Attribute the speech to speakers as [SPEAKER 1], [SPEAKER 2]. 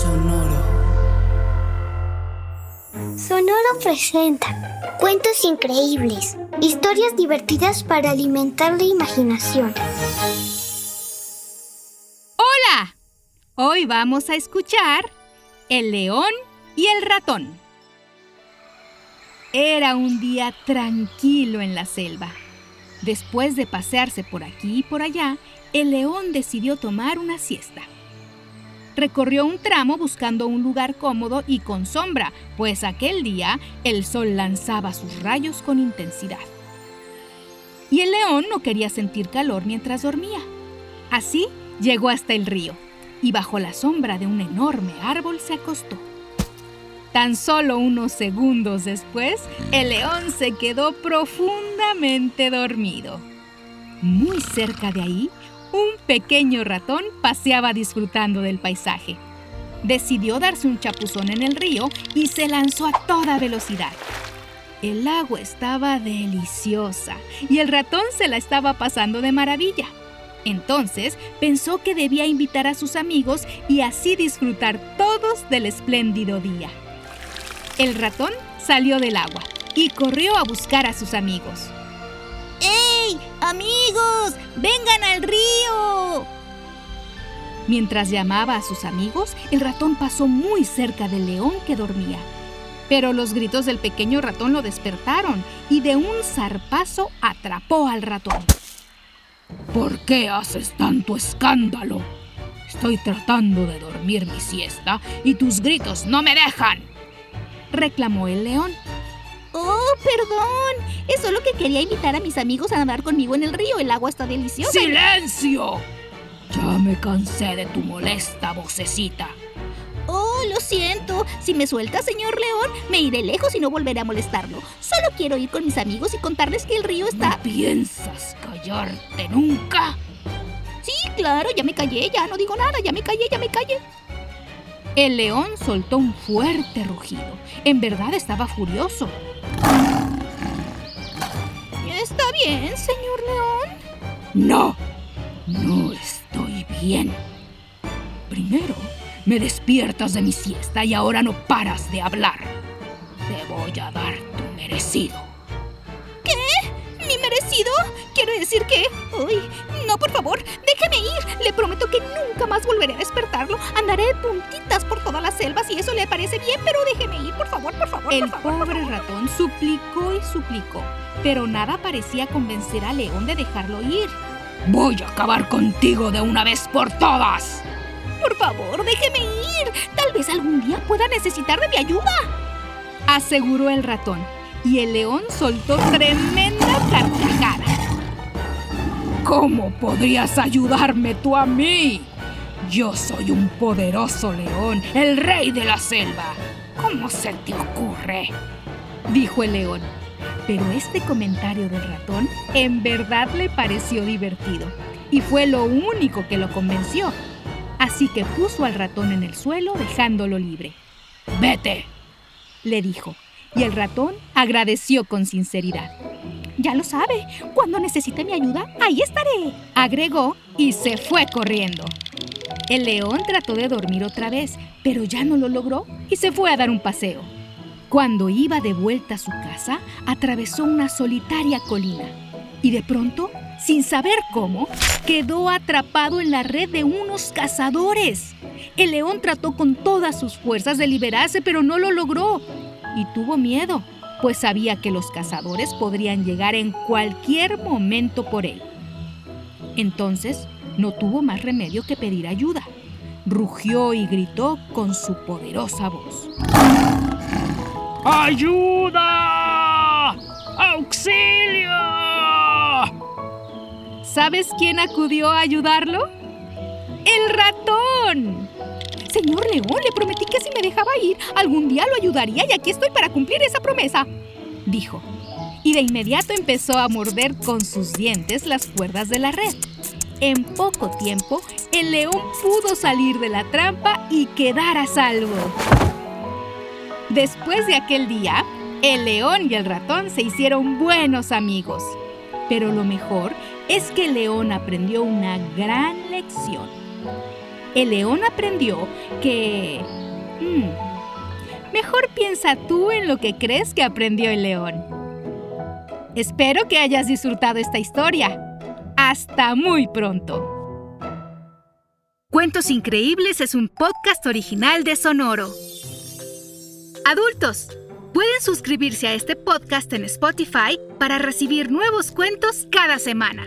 [SPEAKER 1] Sonoro.
[SPEAKER 2] Sonoro presenta cuentos increíbles, historias divertidas para alimentar la imaginación.
[SPEAKER 3] Hola, hoy vamos a escuchar El león y el ratón. Era un día tranquilo en la selva. Después de pasearse por aquí y por allá, el león decidió tomar una siesta. Recorrió un tramo buscando un lugar cómodo y con sombra, pues aquel día el sol lanzaba sus rayos con intensidad. Y el león no quería sentir calor mientras dormía. Así llegó hasta el río y bajo la sombra de un enorme árbol se acostó. Tan solo unos segundos después, el león se quedó profundamente dormido. Muy cerca de ahí, un pequeño ratón paseaba disfrutando del paisaje. Decidió darse un chapuzón en el río y se lanzó a toda velocidad. El agua estaba deliciosa y el ratón se la estaba pasando de maravilla. Entonces pensó que debía invitar a sus amigos y así disfrutar todos del espléndido día. El ratón salió del agua y corrió a buscar a sus amigos.
[SPEAKER 4] ¡Ey, amigos! ¡Vengan al río!
[SPEAKER 3] Mientras llamaba a sus amigos, el ratón pasó muy cerca del león que dormía. Pero los gritos del pequeño ratón lo despertaron y de un zarpazo atrapó al ratón.
[SPEAKER 5] ¿Por qué haces tanto escándalo? Estoy tratando de dormir mi siesta y tus gritos no me dejan.
[SPEAKER 3] reclamó el león.
[SPEAKER 4] Oh, perdón. Es solo que quería invitar a mis amigos a nadar conmigo en el río. El agua está deliciosa.
[SPEAKER 5] ¡Silencio! Ya me cansé de tu molesta vocecita.
[SPEAKER 4] Oh, lo siento. Si me suelta, señor León, me iré lejos y no volveré a molestarlo. Solo quiero ir con mis amigos y contarles que el río está...
[SPEAKER 5] ¿No piensas callarte nunca?
[SPEAKER 4] Sí, claro, ya me callé, ya no digo nada, ya me callé, ya me callé.
[SPEAKER 3] El león soltó un fuerte rugido. En verdad estaba furioso.
[SPEAKER 4] ¿Está bien, señor león?
[SPEAKER 5] No, no estoy bien. Primero, me despiertas de mi siesta y ahora no paras de hablar. Te voy a dar tu merecido.
[SPEAKER 4] Quiere decir que... Uy, no, por favor, déjeme ir. Le prometo que nunca más volveré a despertarlo. Andaré de puntitas por toda la selva si eso le parece bien, pero déjeme ir, por favor, por favor.
[SPEAKER 3] El
[SPEAKER 4] por favor,
[SPEAKER 3] pobre ratón suplicó y suplicó, pero nada parecía convencer al león de dejarlo ir.
[SPEAKER 5] Voy a acabar contigo de una vez por todas.
[SPEAKER 4] Por favor, déjeme ir. Tal vez algún día pueda necesitar de mi ayuda.
[SPEAKER 3] Aseguró el ratón, y el león soltó tremenda carcajada.
[SPEAKER 5] ¿Cómo podrías ayudarme tú a mí? Yo soy un poderoso león, el rey de la selva. ¿Cómo se te ocurre?
[SPEAKER 3] Dijo el león. Pero este comentario del ratón en verdad le pareció divertido y fue lo único que lo convenció. Así que puso al ratón en el suelo dejándolo libre.
[SPEAKER 5] Vete,
[SPEAKER 3] le dijo, y el ratón agradeció con sinceridad.
[SPEAKER 4] Ya lo sabe, cuando necesite mi ayuda, ahí estaré,
[SPEAKER 3] agregó y se fue corriendo. El león trató de dormir otra vez, pero ya no lo logró y se fue a dar un paseo. Cuando iba de vuelta a su casa, atravesó una solitaria colina y de pronto, sin saber cómo, quedó atrapado en la red de unos cazadores. El león trató con todas sus fuerzas de liberarse, pero no lo logró y tuvo miedo, pues sabía que los cazadores podrían llegar en cualquier momento por él. Entonces, no tuvo más remedio que pedir ayuda. Rugió y gritó con su poderosa voz.
[SPEAKER 5] ¡Ayuda! ¡Auxilio!
[SPEAKER 3] ¿Sabes quién acudió a ayudarlo? ¡El ratón! Señor León, le prometí que si me dejaba ir, algún día lo ayudaría y aquí estoy para cumplir esa promesa, dijo. Y de inmediato empezó a morder con sus dientes las cuerdas de la red. En poco tiempo, el león pudo salir de la trampa y quedar a salvo. Después de aquel día, el león y el ratón se hicieron buenos amigos. Pero lo mejor es que el león aprendió una gran lección. El león aprendió que... hmm, mejor piensa tú en lo que crees que aprendió el león. Espero que hayas disfrutado esta historia. Hasta muy pronto. Cuentos Increíbles es un podcast original de Sonoro. Adultos, pueden suscribirse a este podcast en Spotify para recibir nuevos cuentos cada semana.